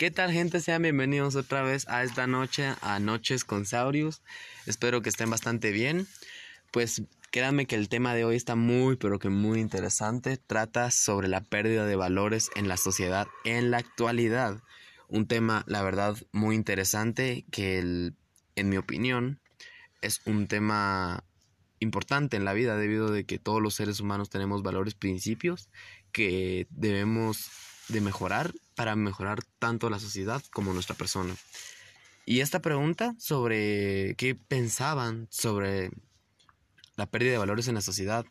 ¿Qué tal gente? Sean bienvenidos otra vez a esta noche, a Noches con Saurius. Espero que estén bastante bien. Pues créanme que el tema de hoy está muy, pero que muy interesante. Trata sobre la pérdida de valores en la sociedad en la actualidad. Un tema, la verdad, muy interesante que, en mi opinión, es un tema importante en la vida debido de que todos los seres humanos tenemos valores, principios que debemos de mejorar para mejorar tanto la sociedad como nuestra persona. Y esta pregunta sobre qué pensaban sobre la pérdida de valores en la sociedad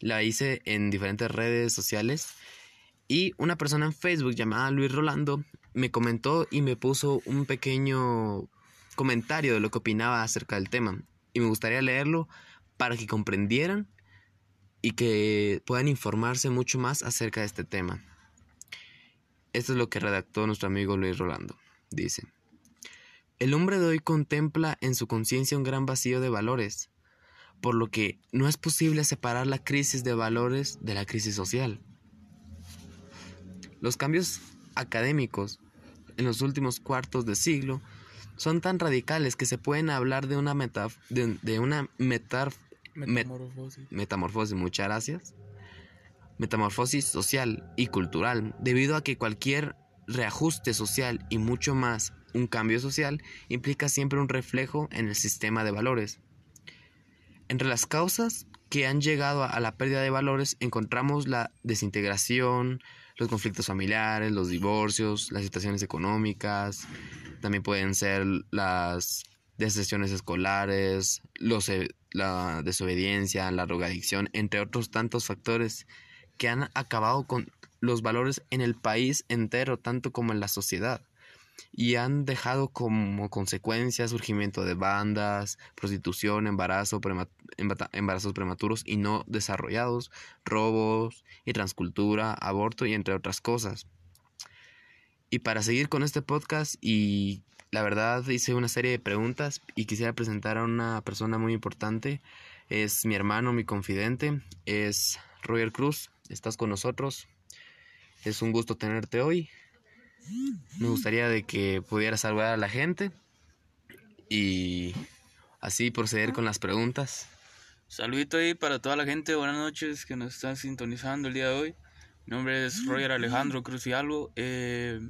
la hice en diferentes redes sociales y una persona en Facebook llamada Luis Rolando me comentó y me puso un pequeño comentario de lo que opinaba acerca del tema y me gustaría leerlo para que comprendieran y que puedan informarse mucho más acerca de este tema. Esto es lo que redactó nuestro amigo Luis Rolando. Dice, el hombre de hoy contempla en su conciencia un gran vacío de valores, por lo que no es posible separar la crisis de valores de la crisis social. Los cambios académicos en los últimos cuartos de siglo son tan radicales que se pueden hablar de una, de, una metamorfosis. metamorfosis. Muchas gracias metamorfosis social y cultural, debido a que cualquier reajuste social y mucho más un cambio social implica siempre un reflejo en el sistema de valores. Entre las causas que han llegado a la pérdida de valores encontramos la desintegración, los conflictos familiares, los divorcios, las situaciones económicas, también pueden ser las deserciones escolares, los, e, la desobediencia, la drogadicción, entre otros tantos factores que han acabado con los valores en el país entero, tanto como en la sociedad, y han dejado como consecuencia surgimiento de bandas, prostitución, embarazo, embarazos prematuros y no desarrollados, robos y transcultura, aborto y entre otras cosas. Y para seguir con este podcast y la verdad hice una serie de preguntas y quisiera presentar a una persona muy importante. Es mi hermano, mi confidente, es Roger Cruz estás con nosotros. Es un gusto tenerte hoy. Me gustaría de que pudieras saludar a la gente y así proceder con las preguntas. Saludito ahí para toda la gente, buenas noches que nos están sintonizando el día de hoy. Mi nombre es Roger Alejandro Cruz y algo. Eh,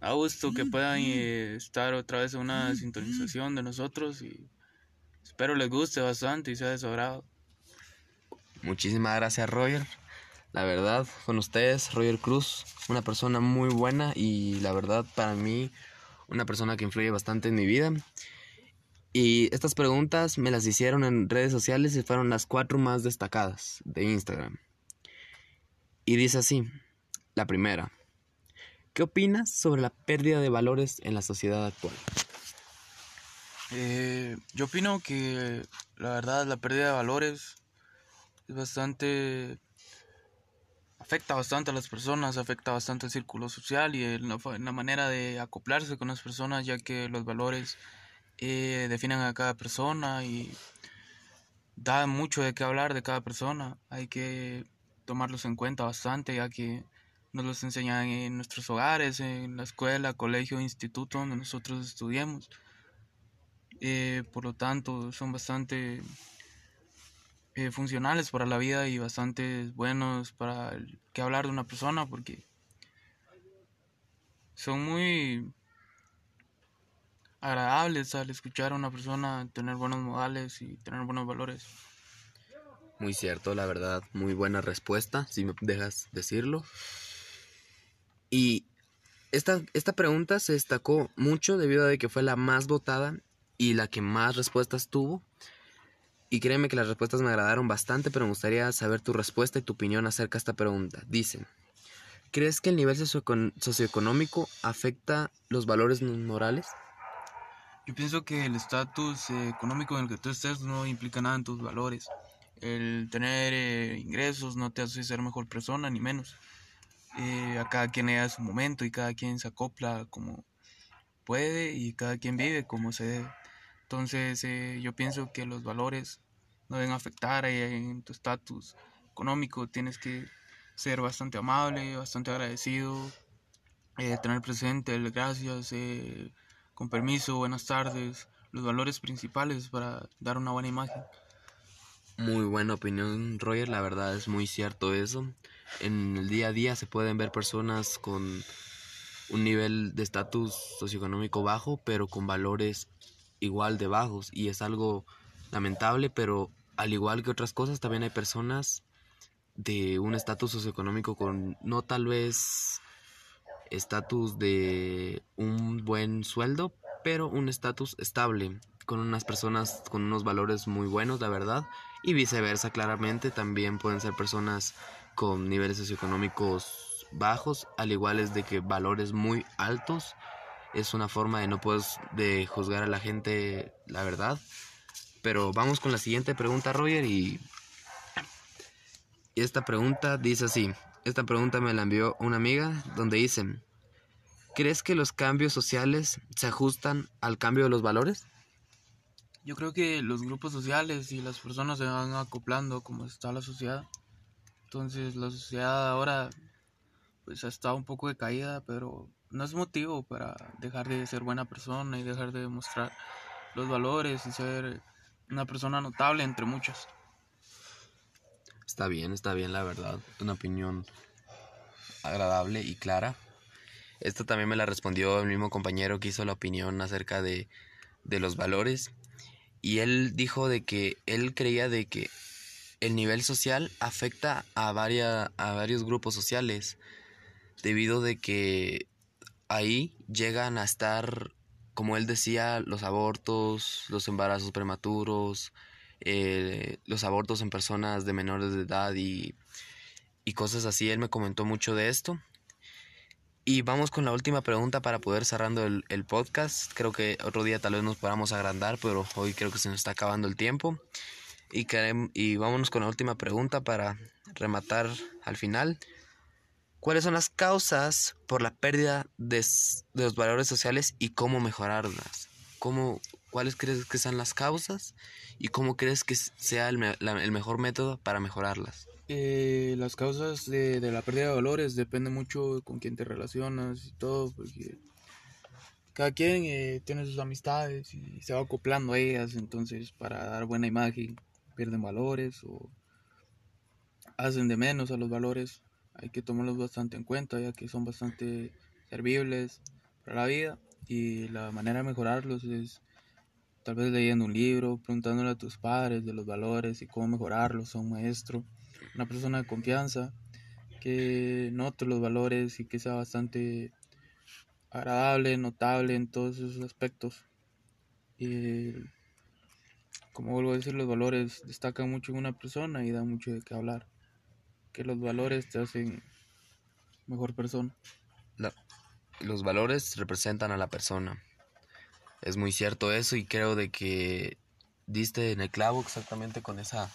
a gusto que puedan eh, estar otra vez en una sintonización de nosotros y espero les guste bastante y sea de su agrado. Muchísimas gracias Roger. La verdad, con ustedes, Roger Cruz, una persona muy buena y la verdad para mí una persona que influye bastante en mi vida. Y estas preguntas me las hicieron en redes sociales y fueron las cuatro más destacadas de Instagram. Y dice así, la primera, ¿qué opinas sobre la pérdida de valores en la sociedad actual? Eh, yo opino que la verdad la pérdida de valores es bastante afecta bastante a las personas, afecta bastante al círculo social y en la, manera de acoplarse con las personas, ya que los valores eh, definen a cada persona y da mucho de qué hablar de cada persona. Hay que tomarlos en cuenta bastante, ya que nos los enseñan en nuestros hogares, en la escuela, colegio, instituto donde nosotros estudiemos. Eh, por lo tanto, son bastante eh, funcionales para la vida y bastante buenos para que hablar de una persona porque son muy agradables al escuchar a una persona tener buenos modales y tener buenos valores. Muy cierto, la verdad, muy buena respuesta, si me dejas decirlo. Y esta, esta pregunta se destacó mucho debido a que fue la más votada y la que más respuestas tuvo. Y créeme que las respuestas me agradaron bastante, pero me gustaría saber tu respuesta y tu opinión acerca de esta pregunta. Dicen, ¿crees que el nivel socioeconómico afecta los valores morales? Yo pienso que el estatus económico en el que tú estés no implica nada en tus valores. El tener eh, ingresos no te hace ser mejor persona, ni menos. Eh, a cada quien le su momento y cada quien se acopla como puede y cada quien vive como se debe. Entonces eh, yo pienso que los valores no deben afectar eh, en tu estatus económico. Tienes que ser bastante amable, bastante agradecido, eh, tener presente el gracias, eh, con permiso, buenas tardes, los valores principales para dar una buena imagen. Muy buena opinión, Roger. La verdad es muy cierto eso. En el día a día se pueden ver personas con un nivel de estatus socioeconómico bajo, pero con valores igual de bajos. Y es algo lamentable, pero al igual que otras cosas, también hay personas de un estatus socioeconómico con no tal vez estatus de un buen sueldo, pero un estatus estable, con unas personas con unos valores muy buenos, la verdad, y viceversa, claramente, también pueden ser personas con niveles socioeconómicos bajos, al igual es de que valores muy altos, es una forma de no poder de juzgar a la gente, la verdad. Pero vamos con la siguiente pregunta, Roger, y esta pregunta dice así. Esta pregunta me la envió una amiga donde dice, ¿crees que los cambios sociales se ajustan al cambio de los valores? Yo creo que los grupos sociales y las personas se van acoplando como está la sociedad. Entonces la sociedad ahora pues ha estado un poco decaída, pero no es motivo para dejar de ser buena persona y dejar de demostrar los valores y ser una persona notable entre muchas. Está bien, está bien, la verdad. Una opinión agradable y clara. Esto también me la respondió el mismo compañero que hizo la opinión acerca de, de los valores. Y él dijo de que él creía de que el nivel social afecta a, varias, a varios grupos sociales. Debido de que ahí llegan a estar, como él decía, los abortos, los embarazos prematuros, eh, los abortos en personas de menores de edad y, y cosas así. Él me comentó mucho de esto. Y vamos con la última pregunta para poder cerrando el, podcast. Creo que otro día tal vez nos podamos agrandar, pero hoy creo que se nos está acabando el tiempo. Y, y vámonos con la última pregunta para rematar al final. ¿Cuáles son las causas por la pérdida de, los valores sociales y cómo mejorarlas? ¿Cómo, ¿Cuáles crees que sean las causas y cómo crees que sea el, el mejor método para mejorarlas? Eh, las causas de, de, la pérdida de valores depende mucho con quién te relacionas y todo, porque cada quien eh, tiene sus amistades y se va acoplando a ellas, entonces para dar buena imagen pierden valores o hacen de menos a los valores. Hay que tomarlos bastante en cuenta ya que son bastante servibles para la vida y la manera de mejorarlos es tal vez leyendo un libro, preguntándole a tus padres de los valores y cómo mejorarlos, a un maestro, una persona de confianza que note los valores y que sea bastante agradable, notable en todos esos aspectos. Y como vuelvo a decir, los valores destacan mucho en una persona y da mucho de qué hablar. Que los valores te hacen mejor persona. los valores representan a la persona es muy cierto eso y creo de que diste en el clavo exactamente con esa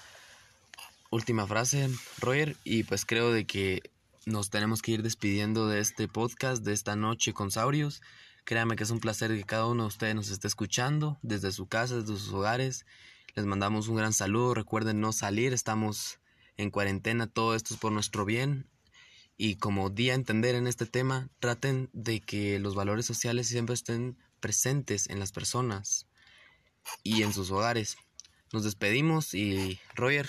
última frase, Roger, y pues creo de que nos tenemos que ir despidiendo de este podcast de esta noche con Saurios. Créanme que es un placer que cada uno de ustedes nos esté escuchando desde su casa, desde sus hogares. Les mandamos un gran saludo. Recuerden no salir, estamos en cuarentena, todo esto es por nuestro bien. Y como día a entender en este tema, traten de que los valores sociales siempre estén presentes en las personas y en sus hogares. Nos despedimos y Roger,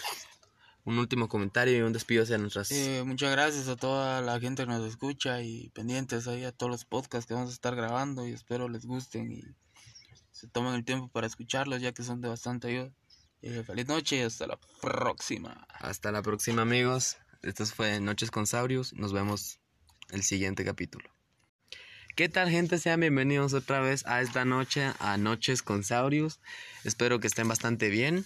un último comentario y un despido hacia nuestras... Eh, muchas gracias a toda la gente que nos escucha y pendientes ahí a todos los podcasts que vamos a estar grabando y espero les gusten y se tomen el tiempo para escucharlos ya que son de bastante ayuda. Feliz noche hasta la próxima. Hasta la próxima amigos. Esto fue Noches con Saurios. Nos vemos el siguiente capítulo. ¿Qué tal gente? Sean bienvenidos otra vez a esta noche, a Noches con Saurius. Espero que estén bastante bien.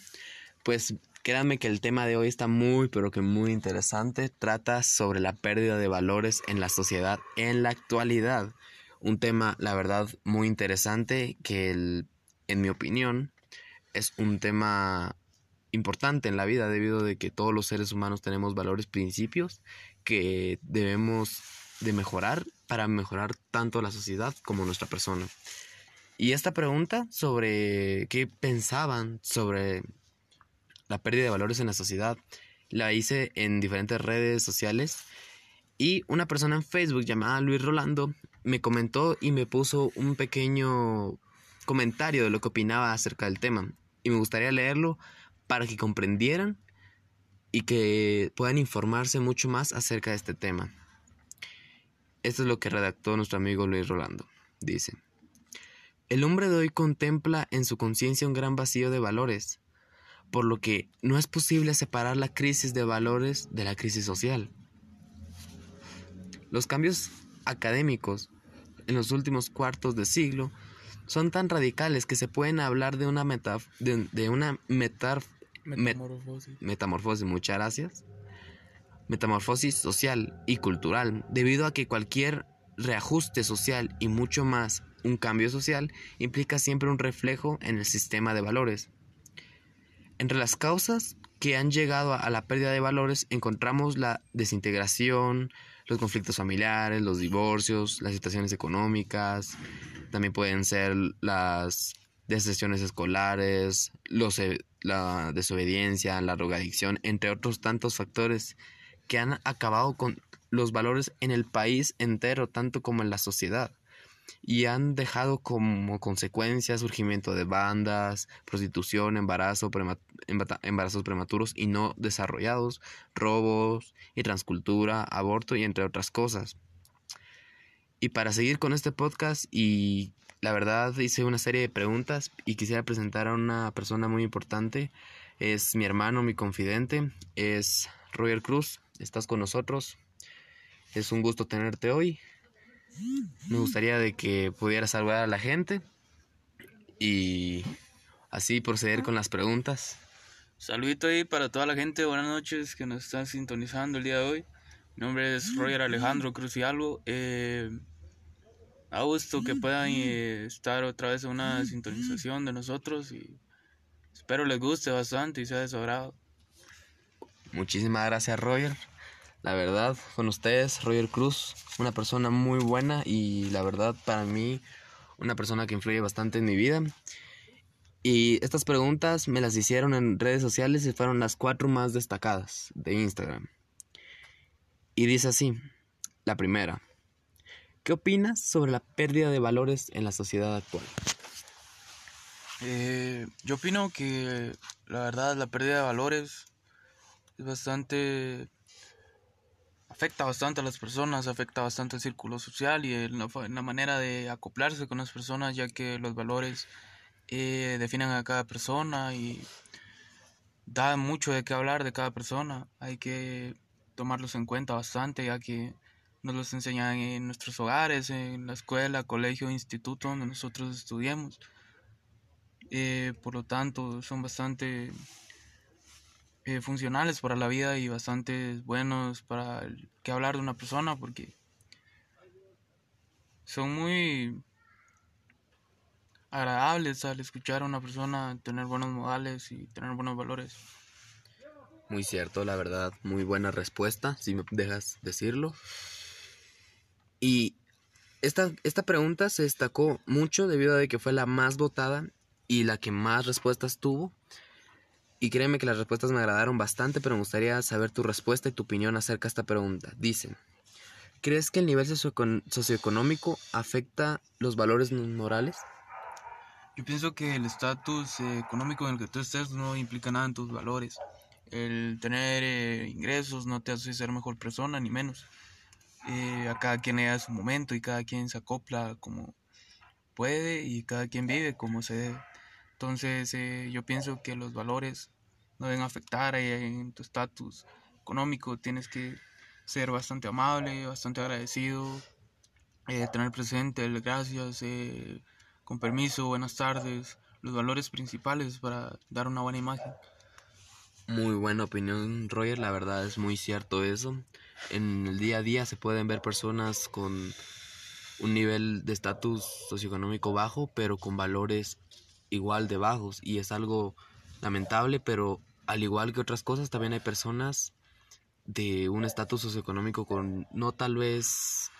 Pues créanme que el tema de hoy está muy, pero que muy interesante. Trata sobre la pérdida de valores en la sociedad en la actualidad. Un tema, la verdad, muy interesante que, en mi opinión, es un tema importante en la vida debido de que todos los seres humanos tenemos valores, principios que debemos de mejorar para mejorar tanto la sociedad como nuestra persona. Y esta pregunta sobre qué pensaban sobre la pérdida de valores en la sociedad la hice en diferentes redes sociales y una persona en Facebook llamada Luis Rolando me comentó y me puso un pequeño comentario de lo que opinaba acerca del tema. Y me gustaría leerlo para que comprendieran y que puedan informarse mucho más acerca de este tema. Esto es lo que redactó nuestro amigo Luis Rolando. Dice, el hombre de hoy contempla en su conciencia un gran vacío de valores, por lo que no es posible separar la crisis de valores de la crisis social. Los cambios académicos en los últimos cuartos de siglo son tan radicales que se pueden hablar de una, de, una metamorfosis. metamorfosis, muchas gracias. Metamorfosis social y cultural, debido a que cualquier reajuste social y mucho más un cambio social implica siempre un reflejo en el sistema de valores. Entre las causas que han llegado a la pérdida de valores encontramos la desintegración, los conflictos familiares, los divorcios, las situaciones económicas, también pueden ser las deserciones escolares, los, e, la desobediencia, la drogadicción, entre otros tantos factores que han acabado con los valores en el país entero, tanto como en la sociedad y han dejado como consecuencia surgimiento de bandas, prostitución, embarazo, embarazos prematuros y no desarrollados, robos y transcultura, aborto y entre otras cosas. Y para seguir con este podcast y la verdad hice una serie de preguntas y quisiera presentar a una persona muy importante. Es mi hermano, mi confidente, es Roger Cruz. Estás con nosotros. Es un gusto tenerte hoy. Me gustaría de que pudieras saludar a la gente y así proceder con las preguntas. Saludito ahí para toda la gente, buenas noches que nos están sintonizando el día de hoy. Mi nombre es Roger Alejandro Cruz y algo. Eh, a gusto que puedan eh, estar otra vez en una sintonización de nosotros y espero les guste bastante y sea de su agrado. Muchísimas gracias Roger. La verdad, con ustedes, Roger Cruz, una persona muy buena y la verdad para mí una persona que influye bastante en mi vida. Y estas preguntas me las hicieron en redes sociales y fueron las cuatro más destacadas de Instagram. Y dice así, la primera, ¿qué opinas sobre la pérdida de valores en la sociedad actual? Eh, yo opino que la verdad la pérdida de valores es bastante afecta bastante a las personas, afecta bastante al círculo social y la, manera de acoplarse con las personas, ya que los valores eh, definen a cada persona y da mucho de qué hablar de cada persona. Hay que tomarlos en cuenta bastante, ya que nos los enseñan en nuestros hogares, en la escuela, colegio, instituto donde nosotros estudiemos. Eh, por lo tanto, son bastante eh, funcionales para la vida y bastante buenos para que hablar de una persona porque son muy agradables al escuchar a una persona tener buenos modales y tener buenos valores. Muy cierto, la verdad, muy buena respuesta, si me dejas decirlo. Y esta, esta pregunta se destacó mucho debido a que fue la más votada y la que más respuestas tuvo. Y créeme que las respuestas me agradaron bastante, pero me gustaría saber tu respuesta y tu opinión acerca de esta pregunta. Dicen, ¿crees que el nivel socioeconómico afecta los valores morales? Yo pienso que el estatus económico en el que tú estés no implica nada en tus valores. El tener eh, ingresos no te hace ser mejor persona, ni menos. Eh, a cada quien le su momento y cada quien se acopla como puede y cada quien vive como se debe. Entonces eh, yo pienso que los valores no deben afectar eh, en tu estatus económico. Tienes que ser bastante amable, bastante agradecido, eh, tener presente el gracias, con permiso, buenas tardes, los valores principales para dar una buena imagen. Muy buena opinión, Roger. La verdad es muy cierto eso. En el día a día se pueden ver personas con un nivel de estatus socioeconómico bajo, pero con valores igual de bajos y es algo lamentable, pero al igual que otras cosas, también hay personas de un estatus socioeconómico con no tal vez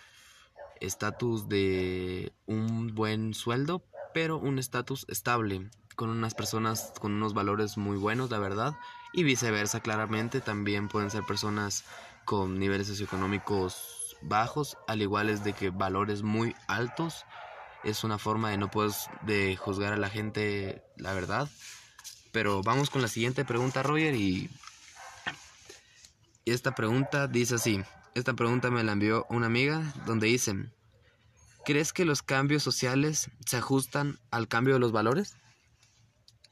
estatus de un buen sueldo, pero un estatus estable, con unas personas con unos valores muy buenos, la verdad, y viceversa, claramente, también pueden ser personas con niveles socioeconómicos bajos, al igual es de que valores muy altos. Es una forma de no poder de juzgar a la gente la verdad. Pero vamos con la siguiente pregunta, Roger, y esta pregunta dice así. Esta pregunta me la envió una amiga donde dice, ¿crees que los cambios sociales se ajustan al cambio de los valores?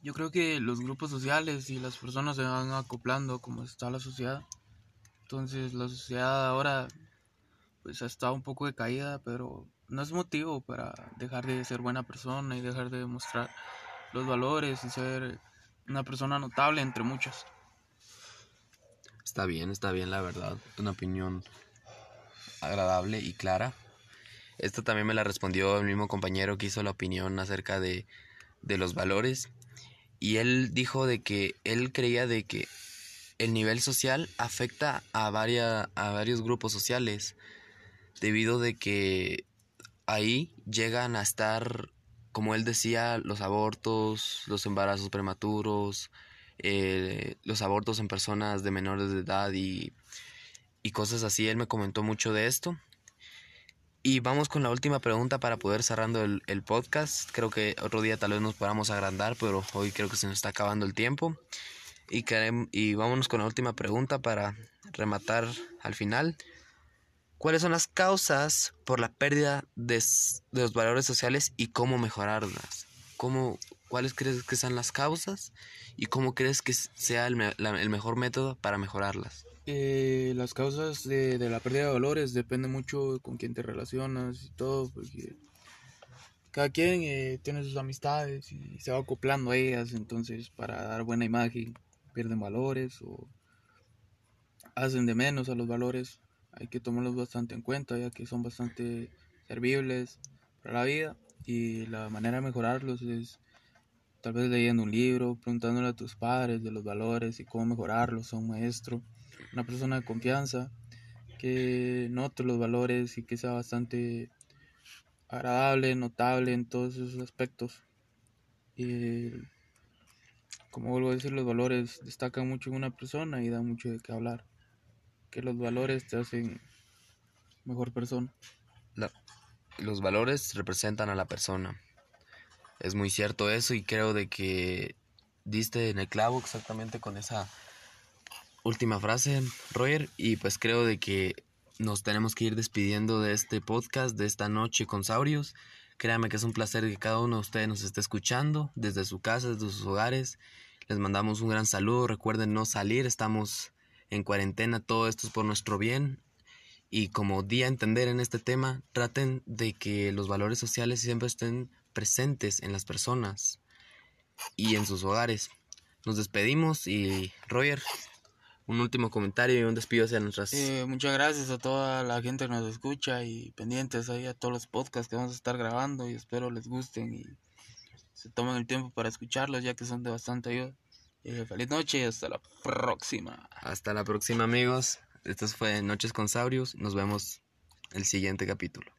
Yo creo que los grupos sociales y las personas se van acoplando como está la sociedad. Entonces la sociedad ahora pues ha estado un poco decaída, pero no es motivo para dejar de ser buena persona y dejar de demostrar los valores y ser una persona notable entre muchas. Está bien, está bien, la verdad. Una opinión agradable y clara. Esto también me la respondió el mismo compañero que hizo la opinión acerca de, de los valores y él dijo de que él creía de que el nivel social afecta a, varias, a varios grupos sociales debido de que ahí llegan a estar, como él decía, los abortos, los embarazos prematuros, eh, los abortos en personas de menores de edad y, y cosas así. Él me comentó mucho de esto y vamos con la última pregunta para poder cerrando el, podcast. Creo que otro día tal vez nos podamos agrandar, pero hoy creo que se nos está acabando el tiempo. Y, y vámonos con la última pregunta para rematar al final. ¿Cuáles son las causas por la pérdida de, los valores sociales y cómo mejorarlas? ¿Cómo, ¿Cuáles crees que sean las causas y cómo crees que sea el mejor método para mejorarlas? Eh, las causas de, la pérdida de valores depende mucho con quién te relacionas y todo, porque cada quien eh, tiene sus amistades y se va acoplando a ellas, entonces para dar buena imagen pierden valores o hacen de menos a los valores. Hay que tomarlos bastante en cuenta ya que son bastante servibles para la vida y la manera de mejorarlos es tal vez leyendo un libro, preguntándole a tus padres de los valores y cómo mejorarlos a un maestro una persona de confianza, que note los valores y que sea bastante agradable, notable en todos esos aspectos. Y como vuelvo a decir, los valores destacan mucho en una persona y da mucho de qué hablar. Que los valores te hacen mejor persona. los valores representan a la persona. Es muy cierto eso y creo de que diste en el clavo exactamente con esa última frase, Roger, y pues creo de que nos tenemos que ir despidiendo de este podcast de esta noche con Saurios. Créanme que es un placer que cada uno de ustedes nos esté escuchando desde su casa, desde sus hogares. Les mandamos un gran saludo. Recuerden no salir, estamos en cuarentena, todo esto es por nuestro bien. Y como día a entender en este tema, traten de que los valores sociales siempre estén presentes en las personas y en sus hogares. Nos despedimos y Roger, un último comentario y un despido hacia nuestras... Eh, muchas gracias a toda la gente que nos escucha y pendientes ahí a todos los podcasts que vamos a estar grabando y espero les gusten y se tomen el tiempo para escucharlos ya que son de bastante ayuda. Eh, feliz noche y hasta la próxima. Hasta la próxima amigos. Esto fue Noches con Saurios. Nos vemos el siguiente capítulo.